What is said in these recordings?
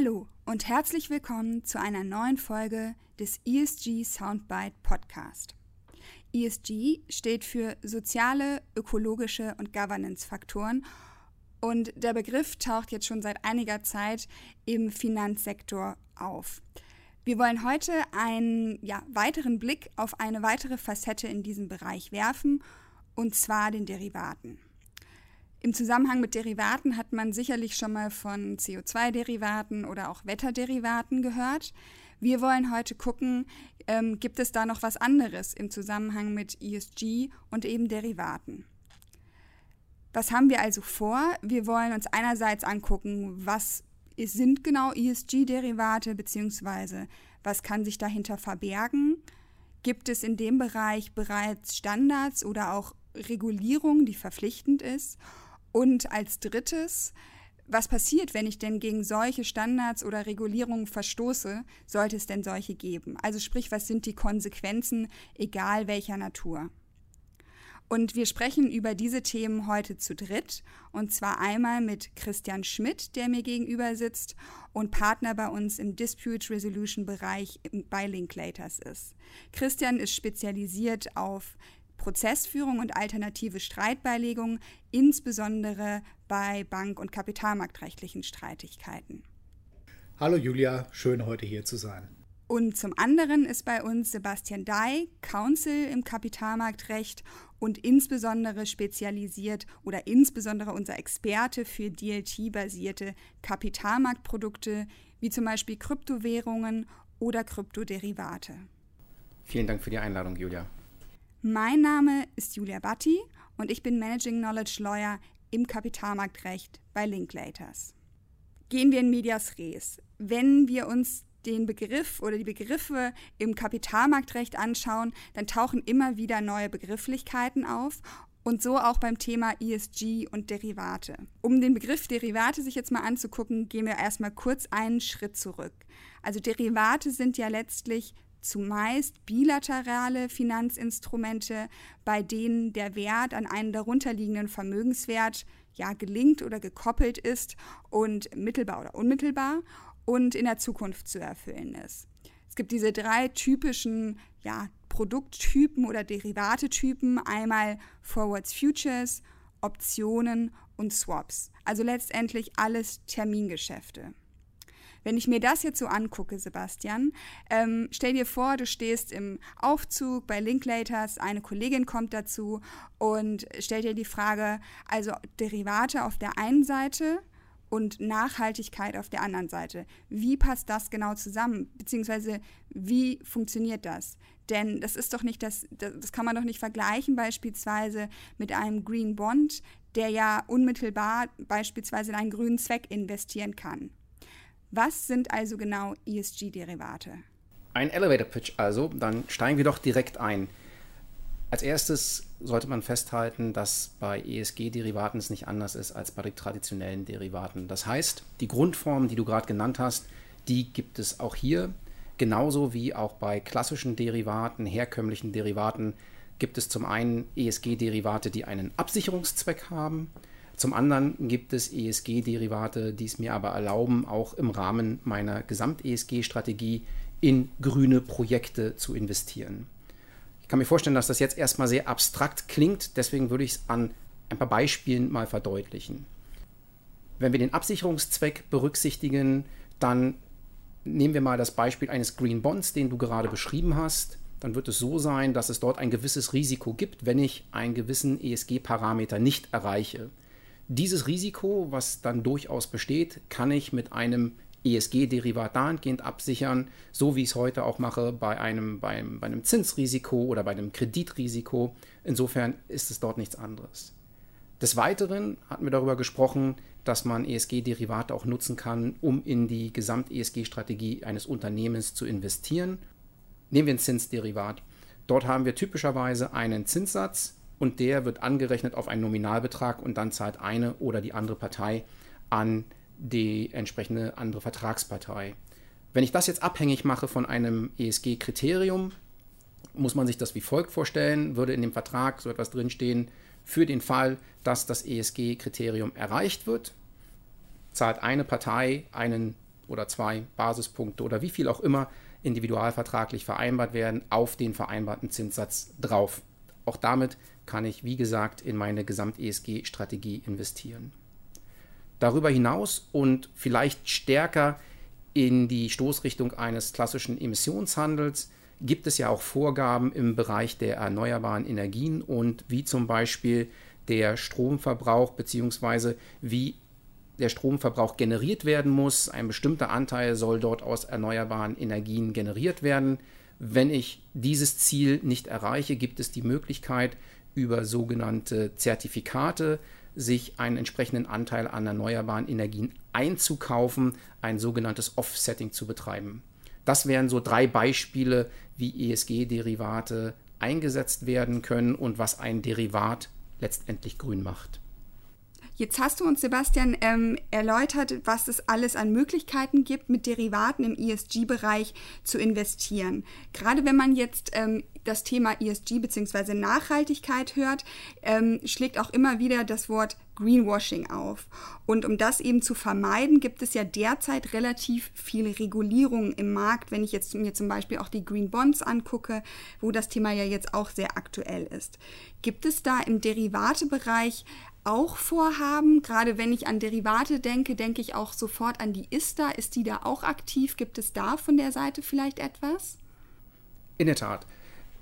Hallo und herzlich willkommen zu einer neuen Folge des ESG Soundbite Podcast. ESG steht für soziale, ökologische und Governance-Faktoren und der Begriff taucht jetzt schon seit einiger Zeit im Finanzsektor auf. Wir wollen heute einen ja, weiteren Blick auf eine weitere Facette in diesem Bereich werfen, und zwar den Derivaten. Im Zusammenhang mit Derivaten hat man sicherlich schon mal von CO2-Derivaten oder auch Wetterderivaten gehört. Wir wollen heute gucken, ähm, gibt es da noch was anderes im Zusammenhang mit ESG und eben Derivaten. Was haben wir also vor? Wir wollen uns einerseits angucken, was sind genau ESG-Derivate, beziehungsweise was kann sich dahinter verbergen? Gibt es in dem Bereich bereits Standards oder auch Regulierung, die verpflichtend ist? Und als drittes, was passiert, wenn ich denn gegen solche Standards oder Regulierungen verstoße? Sollte es denn solche geben? Also sprich, was sind die Konsequenzen, egal welcher Natur? Und wir sprechen über diese Themen heute zu dritt. Und zwar einmal mit Christian Schmidt, der mir gegenüber sitzt und Partner bei uns im Dispute Resolution Bereich bei Linklaters ist. Christian ist spezialisiert auf Prozessführung und alternative Streitbeilegung, insbesondere bei bank- und kapitalmarktrechtlichen Streitigkeiten. Hallo Julia, schön heute hier zu sein. Und zum anderen ist bei uns Sebastian Dai, Counsel im Kapitalmarktrecht und insbesondere spezialisiert oder insbesondere unser Experte für DLT-basierte Kapitalmarktprodukte wie zum Beispiel Kryptowährungen oder Kryptoderivate. Vielen Dank für die Einladung, Julia. Mein Name ist Julia Batti und ich bin Managing Knowledge Lawyer im Kapitalmarktrecht bei Linklaters. Gehen wir in Medias Res. Wenn wir uns den Begriff oder die Begriffe im Kapitalmarktrecht anschauen, dann tauchen immer wieder neue Begrifflichkeiten auf und so auch beim Thema ESG und Derivate. Um den Begriff Derivate sich jetzt mal anzugucken, gehen wir erstmal kurz einen Schritt zurück. Also Derivate sind ja letztlich zumeist bilaterale Finanzinstrumente, bei denen der Wert an einen darunterliegenden Vermögenswert ja gelingt oder gekoppelt ist und mittelbar oder unmittelbar und in der Zukunft zu erfüllen ist. Es gibt diese drei typischen ja, Produkttypen oder Derivatetypen, einmal Forwards Futures, Optionen und Swaps. Also letztendlich alles Termingeschäfte. Wenn ich mir das jetzt so angucke, Sebastian, ähm, stell dir vor, du stehst im Aufzug bei Linklaters, eine Kollegin kommt dazu und stellt dir die Frage, also Derivate auf der einen Seite und Nachhaltigkeit auf der anderen Seite. Wie passt das genau zusammen? Beziehungsweise wie funktioniert das? Denn das ist doch nicht das, das kann man doch nicht vergleichen beispielsweise mit einem Green Bond, der ja unmittelbar beispielsweise in einen grünen Zweck investieren kann. Was sind also genau ESG-Derivate? Ein Elevator Pitch also, dann steigen wir doch direkt ein. Als erstes sollte man festhalten, dass bei ESG-Derivaten es nicht anders ist als bei den traditionellen Derivaten. Das heißt, die Grundformen, die du gerade genannt hast, die gibt es auch hier. Genauso wie auch bei klassischen Derivaten, herkömmlichen Derivaten, gibt es zum einen ESG-Derivate, die einen Absicherungszweck haben zum anderen gibt es ESG-Derivate, die es mir aber erlauben, auch im Rahmen meiner Gesamt-ESG-Strategie in grüne Projekte zu investieren. Ich kann mir vorstellen, dass das jetzt erstmal sehr abstrakt klingt, deswegen würde ich es an ein paar Beispielen mal verdeutlichen. Wenn wir den Absicherungszweck berücksichtigen, dann nehmen wir mal das Beispiel eines Green Bonds, den du gerade beschrieben hast. Dann wird es so sein, dass es dort ein gewisses Risiko gibt, wenn ich einen gewissen ESG-Parameter nicht erreiche. Dieses Risiko, was dann durchaus besteht, kann ich mit einem ESG-Derivat dahingehend absichern, so wie ich es heute auch mache bei einem, beim, bei einem Zinsrisiko oder bei einem Kreditrisiko. Insofern ist es dort nichts anderes. Des Weiteren hatten wir darüber gesprochen, dass man ESG-Derivate auch nutzen kann, um in die Gesamt-ESG-Strategie eines Unternehmens zu investieren. Nehmen wir ein Zinsderivat. Dort haben wir typischerweise einen Zinssatz, und der wird angerechnet auf einen Nominalbetrag und dann zahlt eine oder die andere Partei an die entsprechende andere Vertragspartei. Wenn ich das jetzt abhängig mache von einem ESG-Kriterium, muss man sich das wie folgt vorstellen, würde in dem Vertrag so etwas drinstehen, für den Fall, dass das ESG-Kriterium erreicht wird, zahlt eine Partei einen oder zwei Basispunkte oder wie viel auch immer individualvertraglich vereinbart werden, auf den vereinbarten Zinssatz drauf. Auch damit kann ich, wie gesagt, in meine Gesamt-ESG-Strategie investieren. Darüber hinaus und vielleicht stärker in die Stoßrichtung eines klassischen Emissionshandels gibt es ja auch Vorgaben im Bereich der erneuerbaren Energien und wie zum Beispiel der Stromverbrauch bzw. wie der Stromverbrauch generiert werden muss. Ein bestimmter Anteil soll dort aus erneuerbaren Energien generiert werden. Wenn ich dieses Ziel nicht erreiche, gibt es die Möglichkeit, über sogenannte Zertifikate sich einen entsprechenden Anteil an erneuerbaren Energien einzukaufen, ein sogenanntes Offsetting zu betreiben. Das wären so drei Beispiele, wie ESG-Derivate eingesetzt werden können und was ein Derivat letztendlich grün macht. Jetzt hast du uns, Sebastian, ähm, erläutert, was es alles an Möglichkeiten gibt, mit Derivaten im ESG-Bereich zu investieren. Gerade wenn man jetzt ähm, das Thema ESG bzw. Nachhaltigkeit hört, ähm, schlägt auch immer wieder das Wort Greenwashing auf. Und um das eben zu vermeiden, gibt es ja derzeit relativ viel Regulierung im Markt, wenn ich jetzt mir zum Beispiel auch die Green Bonds angucke, wo das Thema ja jetzt auch sehr aktuell ist. Gibt es da im Derivatebereich auch vorhaben? Gerade wenn ich an Derivate denke, denke ich auch sofort an die ISTA. Ist die da auch aktiv? Gibt es da von der Seite vielleicht etwas? In der Tat.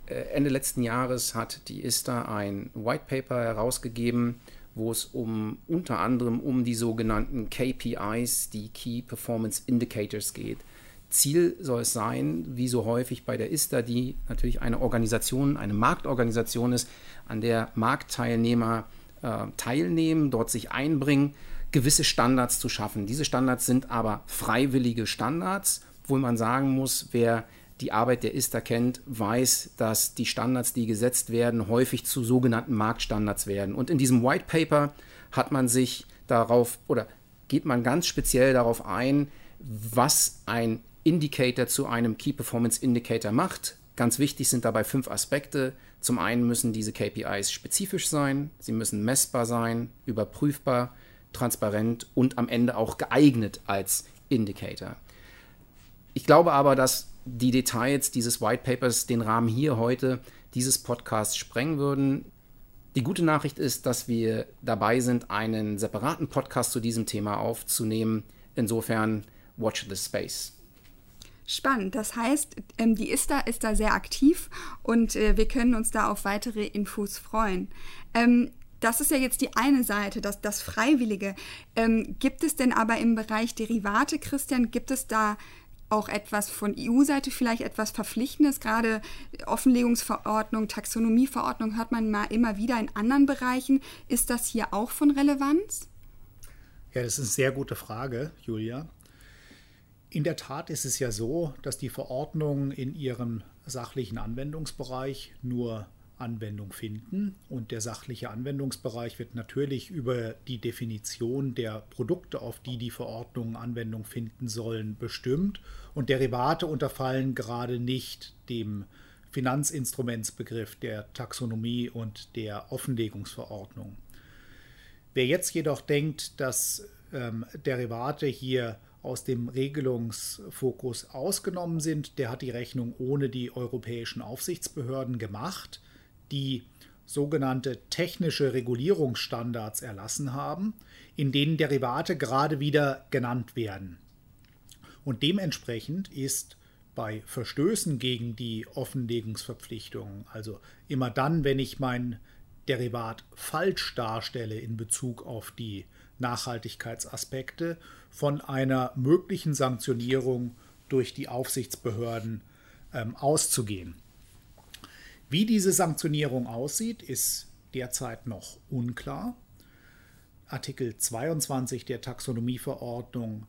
Äh, Ende letzten Jahres hat die ISTA ein White Paper herausgegeben, wo es um unter anderem um die sogenannten KPIs, die Key Performance Indicators geht. Ziel soll es sein, wie so häufig bei der ISTA, die natürlich eine Organisation, eine Marktorganisation ist, an der Marktteilnehmer äh, teilnehmen, dort sich einbringen, gewisse Standards zu schaffen. Diese Standards sind aber freiwillige Standards, wo man sagen muss, wer die Arbeit der ISTA kennt, weiß, dass die Standards, die gesetzt werden, häufig zu sogenannten Marktstandards werden. Und in diesem White Paper hat man sich darauf oder geht man ganz speziell darauf ein, was ein Indicator zu einem Key Performance Indicator macht. Ganz wichtig sind dabei fünf Aspekte. Zum einen müssen diese KPIs spezifisch sein, sie müssen messbar sein, überprüfbar, transparent und am Ende auch geeignet als Indicator. Ich glaube aber, dass die Details dieses White Papers den Rahmen hier heute dieses Podcasts sprengen würden. Die gute Nachricht ist, dass wir dabei sind, einen separaten Podcast zu diesem Thema aufzunehmen. Insofern, watch the space. Spannend. Das heißt, ähm, die ISTA ist da sehr aktiv und äh, wir können uns da auf weitere Infos freuen. Ähm, das ist ja jetzt die eine Seite, das, das Freiwillige. Ähm, gibt es denn aber im Bereich Derivate, Christian, gibt es da auch etwas von EU-Seite vielleicht etwas Verpflichtendes, gerade Offenlegungsverordnung, Taxonomieverordnung hört man mal immer wieder in anderen Bereichen. Ist das hier auch von Relevanz? Ja, das ist eine sehr gute Frage, Julia. In der Tat ist es ja so, dass die Verordnungen in ihrem sachlichen Anwendungsbereich nur Anwendung finden. Und der sachliche Anwendungsbereich wird natürlich über die Definition der Produkte, auf die die Verordnungen Anwendung finden sollen, bestimmt. Und Derivate unterfallen gerade nicht dem Finanzinstrumentsbegriff der Taxonomie und der Offenlegungsverordnung. Wer jetzt jedoch denkt, dass ähm, Derivate hier aus dem Regelungsfokus ausgenommen sind, der hat die Rechnung ohne die europäischen Aufsichtsbehörden gemacht die sogenannte technische Regulierungsstandards erlassen haben, in denen Derivate gerade wieder genannt werden. Und dementsprechend ist bei Verstößen gegen die Offenlegungsverpflichtungen, also immer dann, wenn ich mein Derivat falsch darstelle in Bezug auf die Nachhaltigkeitsaspekte, von einer möglichen Sanktionierung durch die Aufsichtsbehörden ähm, auszugehen. Wie diese Sanktionierung aussieht, ist derzeit noch unklar. Artikel 22 der Taxonomieverordnung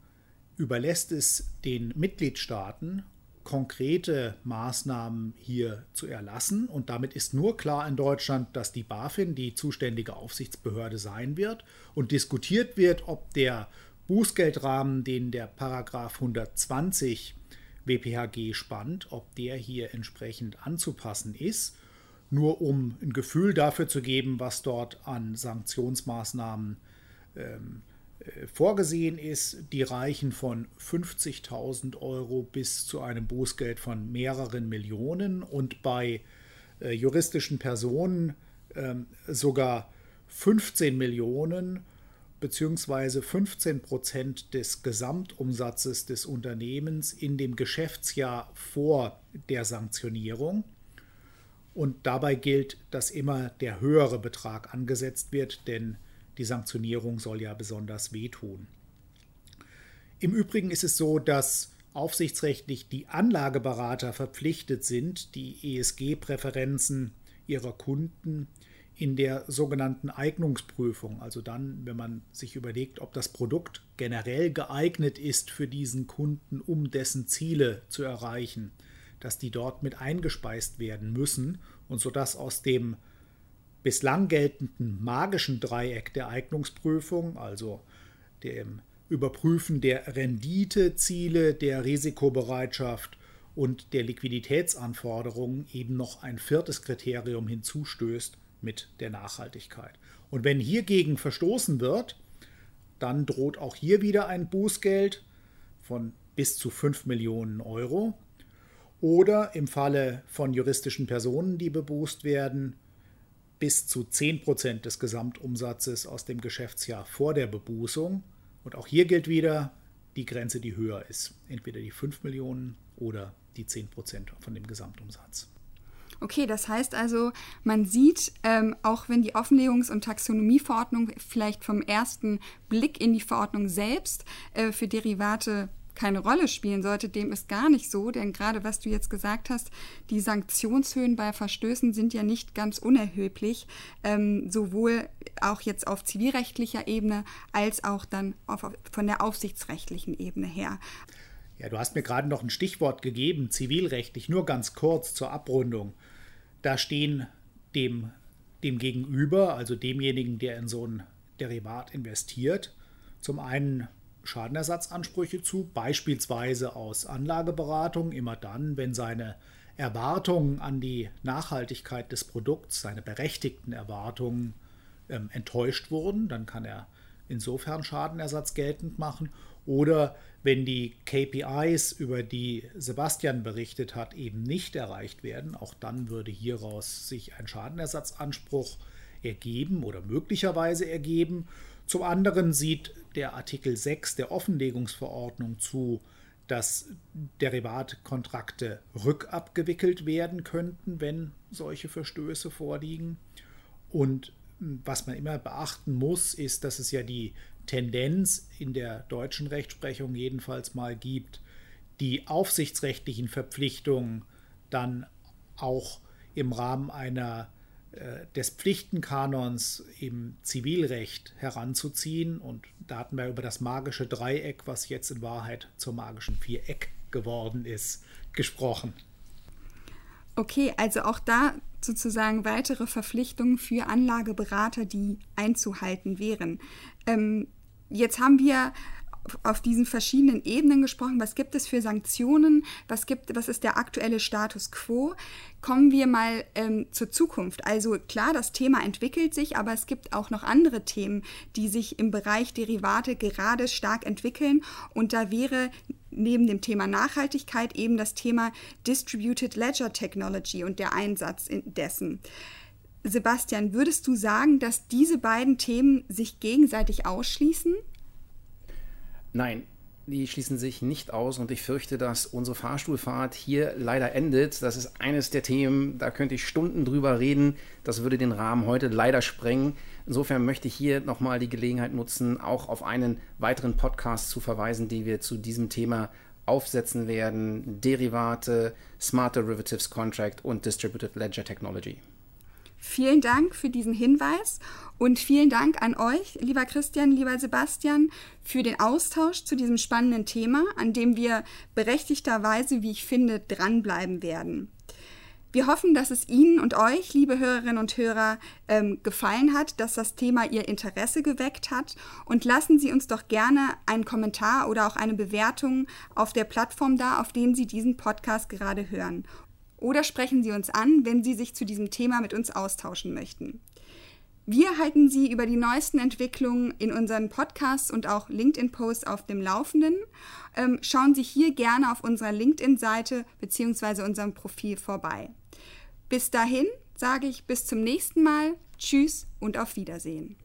überlässt es den Mitgliedstaaten, konkrete Maßnahmen hier zu erlassen. Und damit ist nur klar in Deutschland, dass die BaFin die zuständige Aufsichtsbehörde sein wird und diskutiert wird, ob der Bußgeldrahmen, den der Paragraph 120 WPHG spannt, ob der hier entsprechend anzupassen ist, nur um ein Gefühl dafür zu geben, was dort an Sanktionsmaßnahmen ähm, äh, vorgesehen ist, die reichen von 50.000 Euro bis zu einem Bußgeld von mehreren Millionen und bei äh, juristischen Personen äh, sogar 15 Millionen bzw. 15 Prozent des Gesamtumsatzes des Unternehmens in dem Geschäftsjahr vor der Sanktionierung. Und dabei gilt, dass immer der höhere Betrag angesetzt wird, denn die Sanktionierung soll ja besonders wehtun. Im Übrigen ist es so, dass aufsichtsrechtlich die Anlageberater verpflichtet sind, die ESG-Präferenzen ihrer Kunden in der sogenannten Eignungsprüfung, also dann, wenn man sich überlegt, ob das Produkt generell geeignet ist für diesen Kunden, um dessen Ziele zu erreichen, dass die dort mit eingespeist werden müssen und sodass aus dem bislang geltenden magischen Dreieck der Eignungsprüfung, also dem Überprüfen der Renditeziele, der Risikobereitschaft und der Liquiditätsanforderungen eben noch ein viertes Kriterium hinzustößt mit der Nachhaltigkeit. Und wenn hiergegen verstoßen wird, dann droht auch hier wieder ein Bußgeld von bis zu 5 Millionen Euro oder im Falle von juristischen Personen, die bebußt werden, bis zu 10% des Gesamtumsatzes aus dem Geschäftsjahr vor der Bebußung. Und auch hier gilt wieder die Grenze, die höher ist. Entweder die 5 Millionen oder die 10% von dem Gesamtumsatz. Okay, das heißt also, man sieht, ähm, auch wenn die Offenlegungs- und Taxonomieverordnung vielleicht vom ersten Blick in die Verordnung selbst äh, für Derivate keine Rolle spielen sollte, dem ist gar nicht so, denn gerade was du jetzt gesagt hast, die Sanktionshöhen bei Verstößen sind ja nicht ganz unerheblich, ähm, sowohl auch jetzt auf zivilrechtlicher Ebene als auch dann auf, von der aufsichtsrechtlichen Ebene her. Ja, du hast mir gerade noch ein Stichwort gegeben, zivilrechtlich, nur ganz kurz zur Abrundung. Da stehen dem, dem Gegenüber, also demjenigen, der in so ein Derivat investiert, zum einen Schadenersatzansprüche zu, beispielsweise aus Anlageberatung, immer dann, wenn seine Erwartungen an die Nachhaltigkeit des Produkts, seine berechtigten Erwartungen ähm, enttäuscht wurden, dann kann er insofern Schadenersatz geltend machen. Oder wenn die KPIs, über die Sebastian berichtet hat, eben nicht erreicht werden, auch dann würde hieraus sich ein Schadenersatzanspruch ergeben oder möglicherweise ergeben. Zum anderen sieht der Artikel 6 der Offenlegungsverordnung zu, dass Derivatkontrakte rückabgewickelt werden könnten, wenn solche Verstöße vorliegen. Und was man immer beachten muss, ist, dass es ja die Tendenz in der deutschen Rechtsprechung jedenfalls mal gibt, die aufsichtsrechtlichen Verpflichtungen dann auch im Rahmen einer des Pflichtenkanons im Zivilrecht heranzuziehen. Und da hatten wir über das magische Dreieck, was jetzt in Wahrheit zum magischen Viereck geworden ist, gesprochen. Okay, also auch da sozusagen weitere Verpflichtungen für Anlageberater, die einzuhalten wären. Ähm, jetzt haben wir auf diesen verschiedenen Ebenen gesprochen. Was gibt es für Sanktionen? Was, gibt, was ist der aktuelle Status quo? Kommen wir mal ähm, zur Zukunft. Also klar, das Thema entwickelt sich, aber es gibt auch noch andere Themen, die sich im Bereich Derivate gerade stark entwickeln. Und da wäre neben dem Thema Nachhaltigkeit eben das Thema Distributed Ledger Technology und der Einsatz dessen. Sebastian, würdest du sagen, dass diese beiden Themen sich gegenseitig ausschließen? Nein, die schließen sich nicht aus und ich fürchte, dass unsere Fahrstuhlfahrt hier leider endet. Das ist eines der Themen, da könnte ich Stunden drüber reden. Das würde den Rahmen heute leider sprengen. Insofern möchte ich hier nochmal die Gelegenheit nutzen, auch auf einen weiteren Podcast zu verweisen, den wir zu diesem Thema aufsetzen werden. Derivate, Smart Derivatives Contract und Distributed Ledger Technology. Vielen Dank für diesen Hinweis und vielen Dank an euch, lieber Christian, lieber Sebastian, für den Austausch zu diesem spannenden Thema, an dem wir berechtigterweise, wie ich finde, dranbleiben werden. Wir hoffen, dass es Ihnen und euch, liebe Hörerinnen und Hörer, ähm, gefallen hat, dass das Thema Ihr Interesse geweckt hat. Und lassen Sie uns doch gerne einen Kommentar oder auch eine Bewertung auf der Plattform da, auf denen Sie diesen Podcast gerade hören oder sprechen Sie uns an, wenn Sie sich zu diesem Thema mit uns austauschen möchten. Wir halten Sie über die neuesten Entwicklungen in unseren Podcasts und auch LinkedIn-Posts auf dem Laufenden. Ähm, schauen Sie hier gerne auf unserer LinkedIn-Seite bzw. unserem Profil vorbei. Bis dahin sage ich bis zum nächsten Mal. Tschüss und auf Wiedersehen.